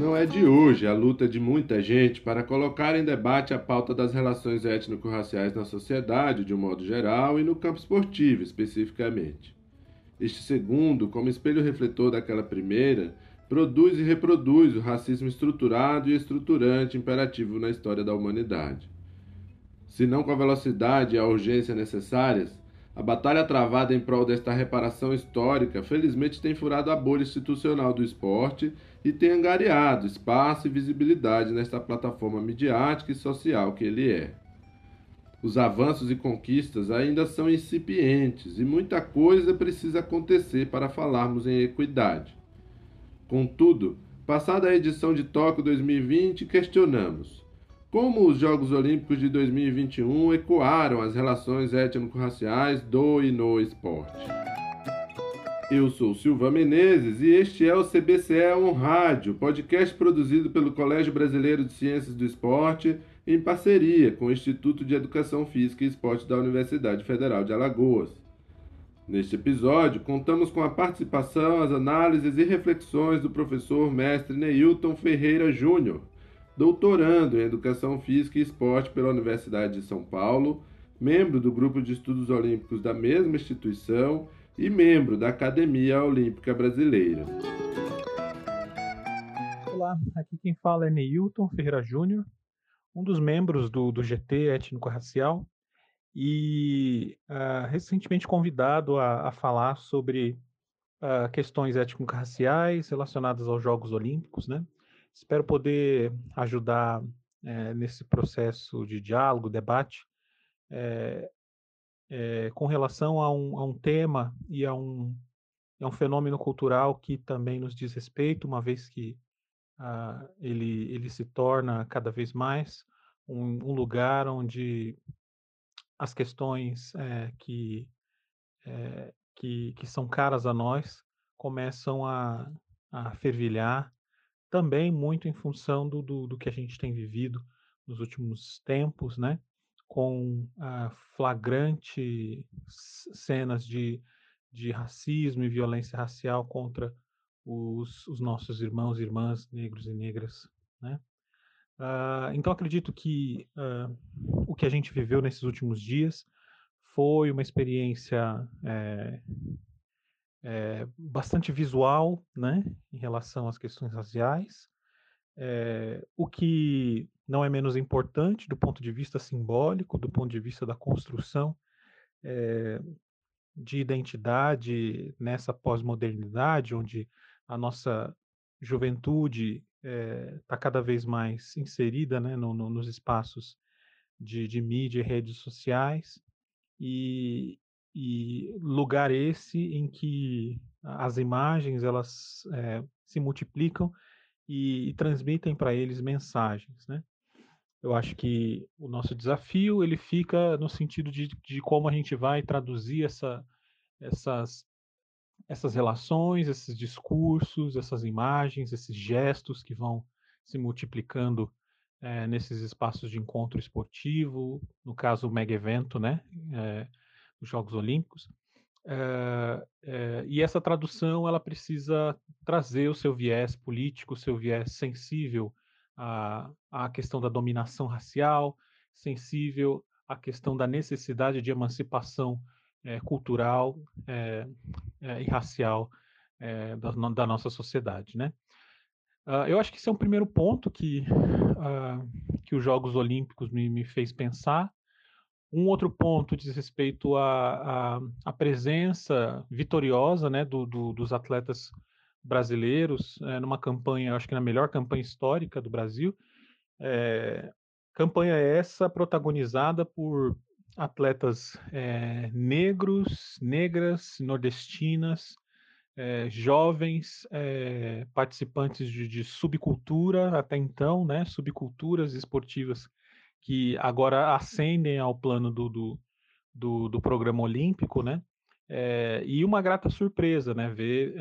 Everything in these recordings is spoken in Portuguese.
não é de hoje a luta de muita gente para colocar em debate a pauta das relações étnico-raciais na sociedade de um modo geral e no campo esportivo especificamente. Este segundo, como espelho refletor daquela primeira, produz e reproduz o racismo estruturado e estruturante imperativo na história da humanidade. Se não com a velocidade e a urgência necessárias, a batalha travada em prol desta reparação histórica felizmente tem furado a bolha institucional do esporte e tem angariado espaço e visibilidade nesta plataforma midiática e social que ele é. Os avanços e conquistas ainda são incipientes e muita coisa precisa acontecer para falarmos em equidade. Contudo, passada a edição de Tóquio 2020, questionamos como os Jogos Olímpicos de 2021 ecoaram as relações étnico-raciais do e no esporte. Eu sou Silva Menezes e este é o CBCE On Rádio, podcast produzido pelo Colégio Brasileiro de Ciências do Esporte em parceria com o Instituto de Educação Física e Esporte da Universidade Federal de Alagoas. Neste episódio, contamos com a participação, as análises e reflexões do professor mestre Neilton Ferreira Júnior, doutorando em Educação Física e Esporte pela Universidade de São Paulo, membro do Grupo de Estudos Olímpicos da mesma instituição e membro da Academia Olímpica Brasileira. Olá, aqui quem fala é Neilton Ferreira Júnior, um dos membros do, do GT Étnico-Racial e uh, recentemente convidado a, a falar sobre uh, questões étnico-raciais relacionadas aos Jogos Olímpicos, né? Espero poder ajudar é, nesse processo de diálogo, debate, é, é, com relação a um, a um, tema e a um, a um fenômeno cultural que também nos diz respeito, uma vez que uh, ele, ele se torna cada vez mais um, um lugar onde as questões que, que, que, são caras a nós começam a, a fervilhar, também muito em função do, do, do, que a gente tem vivido nos últimos tempos, né? com ah, flagrante cenas de, de racismo e violência racial contra os, os nossos irmãos e irmãs negros e negras. Né? Uh, então acredito que uh, o que a gente viveu nesses últimos dias foi uma experiência é, é, bastante visual, né, em relação às questões raciais, é, o que não é menos importante do ponto de vista simbólico, do ponto de vista da construção de identidade nessa pós-modernidade, onde a nossa juventude está é, cada vez mais inserida né, no, no, nos espaços de, de, mídia e redes sociais, e, e, lugar esse em que as imagens elas é, se multiplicam e, e transmitem para eles mensagens, né? Eu acho que o nosso desafio ele fica no sentido de, de como a gente vai traduzir essa, essas essas relações, esses discursos, essas imagens, esses gestos que vão se multiplicando é, nesses espaços de encontro esportivo, no caso o mega evento, né, é, os Jogos Olímpicos. É, e essa tradução ela precisa trazer o seu viés político, o seu viés sensível à, à questão da dominação racial, sensível à questão da necessidade de emancipação é, cultural é, é, e racial da, da, nossa sociedade, né? Uh, eu acho que esse é um primeiro ponto que, uh, que os Jogos Olímpicos me, me, fez pensar. Um outro ponto diz respeito à, à, à presença vitoriosa né, do, do, dos atletas brasileiros é, numa campanha, acho que na melhor campanha histórica do Brasil. É, campanha essa protagonizada por atletas é, negros, negras, nordestinas, jovens participantes de, de, subcultura até então, né, subculturas esportivas que agora ascendem ao plano do, do, do, do programa olímpico, né, e uma grata surpresa, né, ver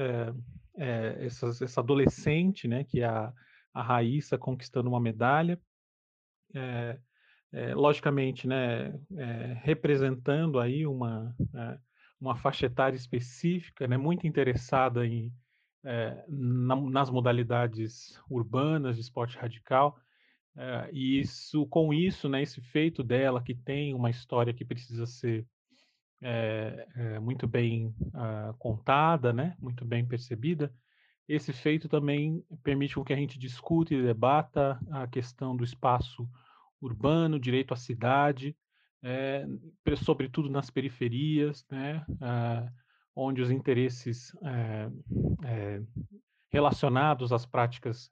essas, essa adolescente, né, que é a, a Raíssa conquistando uma medalha, é, é, logicamente, né, é, representando aí uma, é, uma faixa etária específica, né, muito interessada em, é, na, nas modalidades urbanas de esporte radical. É, e isso, com isso, né, esse feito dela, que tem uma história que precisa ser é, é, muito bem uh, contada, né, muito bem percebida, esse feito também permite que a gente discute e debata a questão do espaço urbano, direito à cidade, é, sobretudo nas periferias, né, uh, onde os interesses relacionados às práticas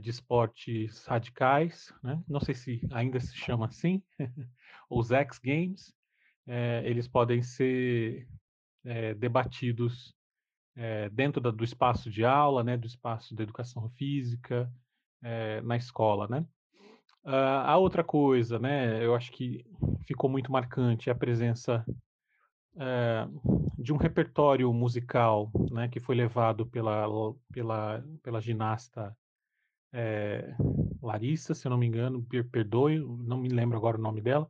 de esportes radicais, né? não sei se ainda se chama assim, os X Games, eles podem ser debatidos dentro da, do espaço de aula, né, do espaço da educação física, na escola, né? Uh, a outra coisa, né, eu acho que ficou muito marcante é a presença de um repertório musical, né, que foi levado pela, pela, pela ginasta é, Larissa, se eu não me engano, perdoe, não me lembro agora o nome dela,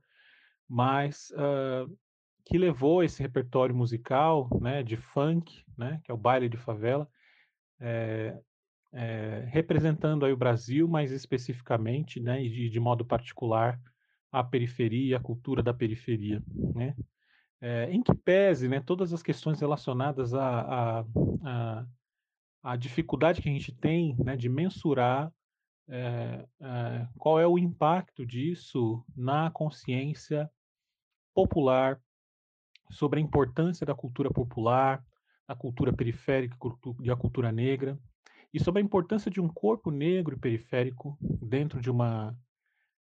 mas uh, que levou esse repertório musical, né, de funk, né, que é o baile de favela, é, é, representando aí o Brasil, mais especificamente, né, e de, de, modo particular, a periferia, a cultura da periferia, né, é, em que pese, né, todas as questões relacionadas à, à, à, à dificuldade que a gente tem, né, de mensurar é, qual é o impacto disso na consciência popular sobre a importância da cultura popular, da cultura periférica e a cultura negra, e sobre a importância de um corpo negro e periférico dentro de uma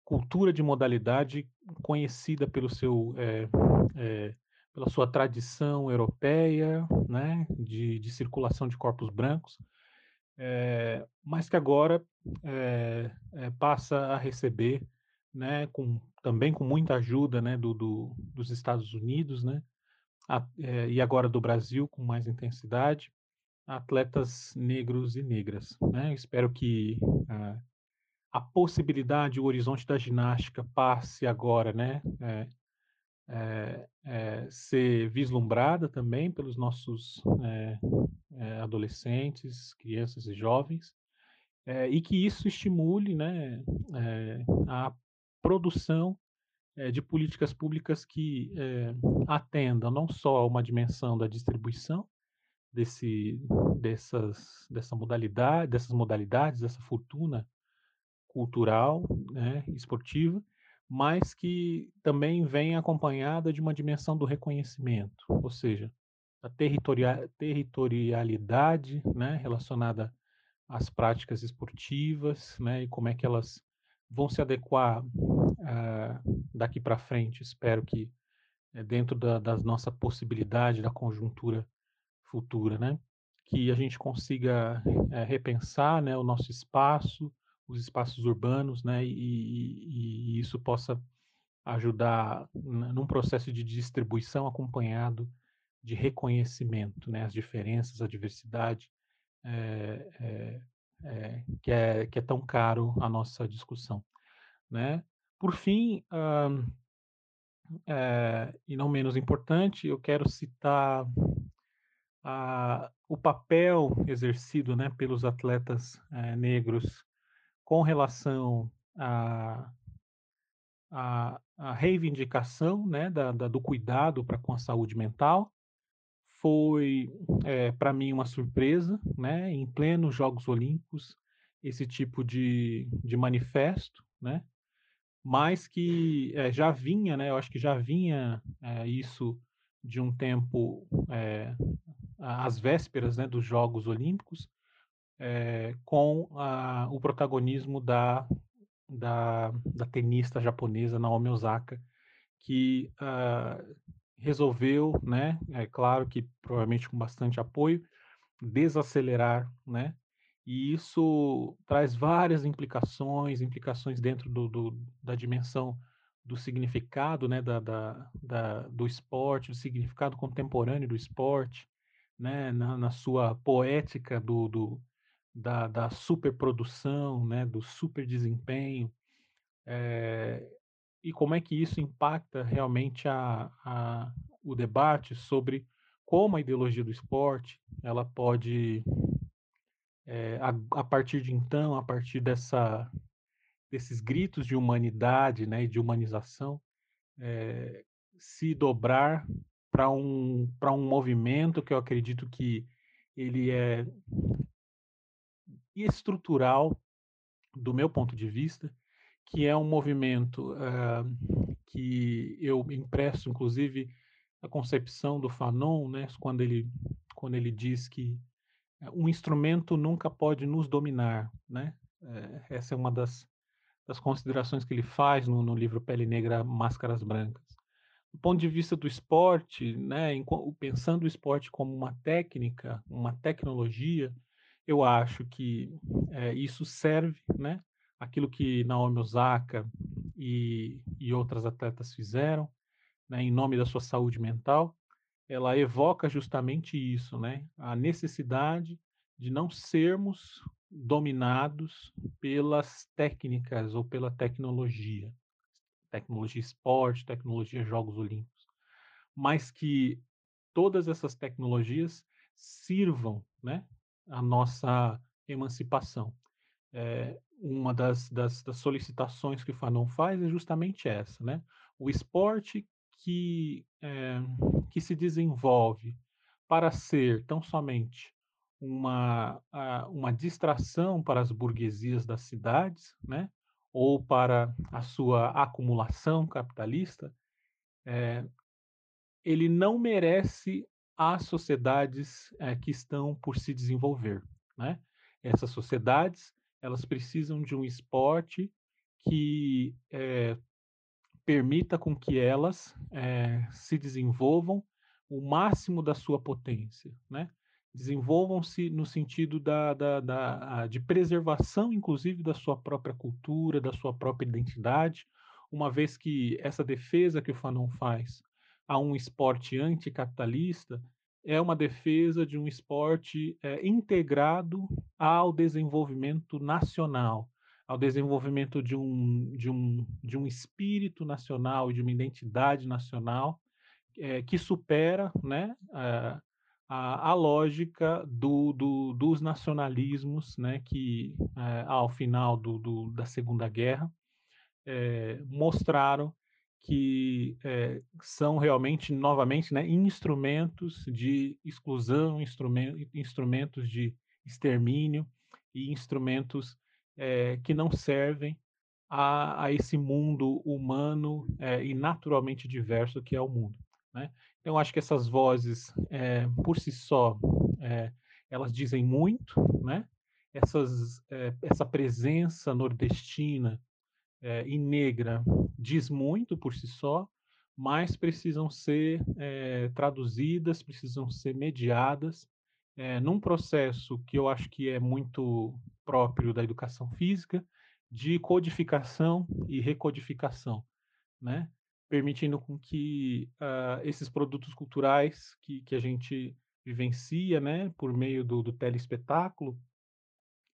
cultura de modalidade conhecida pelo seu, é, é, pela sua tradição europeia, né, de, de circulação de corpos brancos, é, mas que agora passa a receber, né, com, também com muita ajuda né, do, do dos Estados Unidos, né, a, e agora do Brasil com mais intensidade, atletas negros e negras. Né? Espero que uh, a possibilidade, o horizonte da ginástica passe agora, né, é, é, é, ser vislumbrada também pelos nossos adolescentes, crianças e jovens, e que isso estimule, né, a produção de políticas públicas que atendam não só a uma dimensão da distribuição, desse, dessas, dessa modalidade, dessas modalidades, dessa fortuna cultural, né, esportiva, mas que também vem acompanhada de uma dimensão do reconhecimento, ou seja, a territoria, territorialidade né, relacionada às práticas esportivas né, e como é que elas vão se adequar uh, daqui para frente. Espero que é, dentro da, da nossa possibilidade, da conjuntura futura, né? Que a gente consiga é, repensar, né, o nosso espaço, os espaços urbanos, né, e, e, e isso possa ajudar num processo de distribuição acompanhado de reconhecimento, né, as diferenças, a diversidade, é, é, é, que, é, que é tão caro a nossa discussão, né? Por fim, e não menos importante, eu quero citar o papel exercido né, pelos atletas é, negros com relação à a, reivindicação né, da, da, do cuidado para com a saúde mental foi é, para mim uma surpresa, né, em plenos Jogos Olímpicos, esse tipo de, de manifesto, né, mas que é, já vinha, né, eu acho que já vinha é, isso de um tempo às vésperas né, dos Jogos Olímpicos, é, com a, o protagonismo da, da, da, tenista japonesa Naomi Osaka, que uh, resolveu, né, é claro que provavelmente com bastante apoio, desacelerar, né, e isso traz várias implicações, implicações dentro do, do da dimensão do significado, né, da, da, da, do esporte, do significado contemporâneo do esporte, né, na, na sua poética do, do da, da superprodução, né, do super desempenho, é, e como é que isso impacta realmente a, a, o debate sobre como a ideologia do esporte ela pode é, a, a, partir de então, a partir dessa, desses gritos de humanidade né, e de humanização, é, se dobrar para um, um movimento que eu acredito que ele é estrutural do meu ponto de vista, que é um movimento uh, que eu empresto, inclusive, a concepção do Fanon, né, quando ele, quando ele diz que um instrumento nunca pode nos dominar, né? É, essa é uma das, das considerações que ele faz no, no, livro Pele Negra, Máscaras Brancas. Do ponto de vista do esporte, né, em, pensando o esporte como uma técnica, uma tecnologia, eu acho que é, isso serve, né? Aquilo que Naomi Osaka e, e outras atletas fizeram, né, em nome da sua saúde mental, ela evoca justamente isso, né? A necessidade de não sermos dominados pelas técnicas ou pela tecnologia, tecnologia esporte, tecnologia jogos olímpicos, mas que todas essas tecnologias sirvam, né, a nossa emancipação. É, uma das, das, das, solicitações que o Fanon faz é justamente essa, né? O esporte que, é, que se desenvolve para ser tão somente uma, uma distração para as burguesias das cidades, né? ou para a sua acumulação capitalista, é, ele não merece as sociedades é, que estão por se desenvolver. Né? Essas sociedades elas precisam de um esporte que é, permita com que elas é, se desenvolvam o máximo da sua potência, né? Desenvolvam-se no sentido da, da, da, de preservação, inclusive, da sua própria cultura, da sua própria identidade, uma vez que essa defesa que o Fanon faz a um esporte anticapitalista é uma defesa de um esporte é, integrado ao desenvolvimento nacional, ao desenvolvimento de um, de um, de um espírito nacional e de uma identidade nacional é, que supera né, a, a, a lógica do, do, dos nacionalismos né, que, é, ao final do, da Segunda Guerra, mostraram que é, são realmente, novamente, né, instrumentos de exclusão, instrumentos, instrumentos de extermínio e instrumentos é, que não servem a, a esse mundo humano é, e naturalmente diverso que é o mundo. Né? Então, acho que essas vozes, por si só, elas dizem muito, né? Essas, essa presença nordestina e negra diz muito por si só, mas precisam ser traduzidas, precisam ser mediadas é, num processo que eu acho que é muito próprio da educação física, de codificação e recodificação, né? permitindo com que uh, esses produtos culturais que, que a gente vivencia né, por meio do, do telespetáculo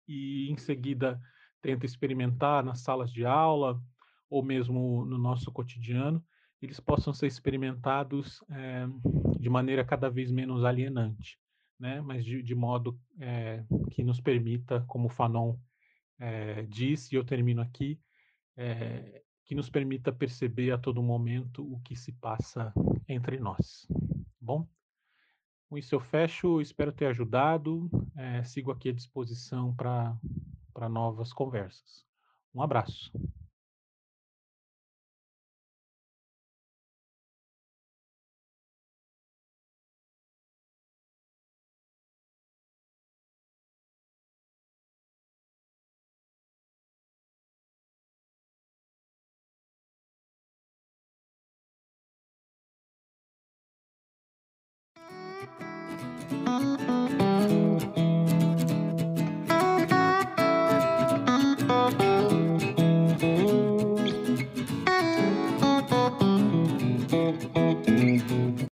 e em seguida tenta experimentar nas salas de aula ou mesmo no nosso cotidiano, eles possam ser experimentados é, de maneira cada vez menos alienante né? mas de, de modo é, que nos permita, como o Fanon é, disse, e eu termino aqui, que nos permita perceber a todo momento o que se passa entre nós. Bom, com isso eu fecho, espero ter ajudado, sigo aqui à disposição para novas conversas. Um abraço.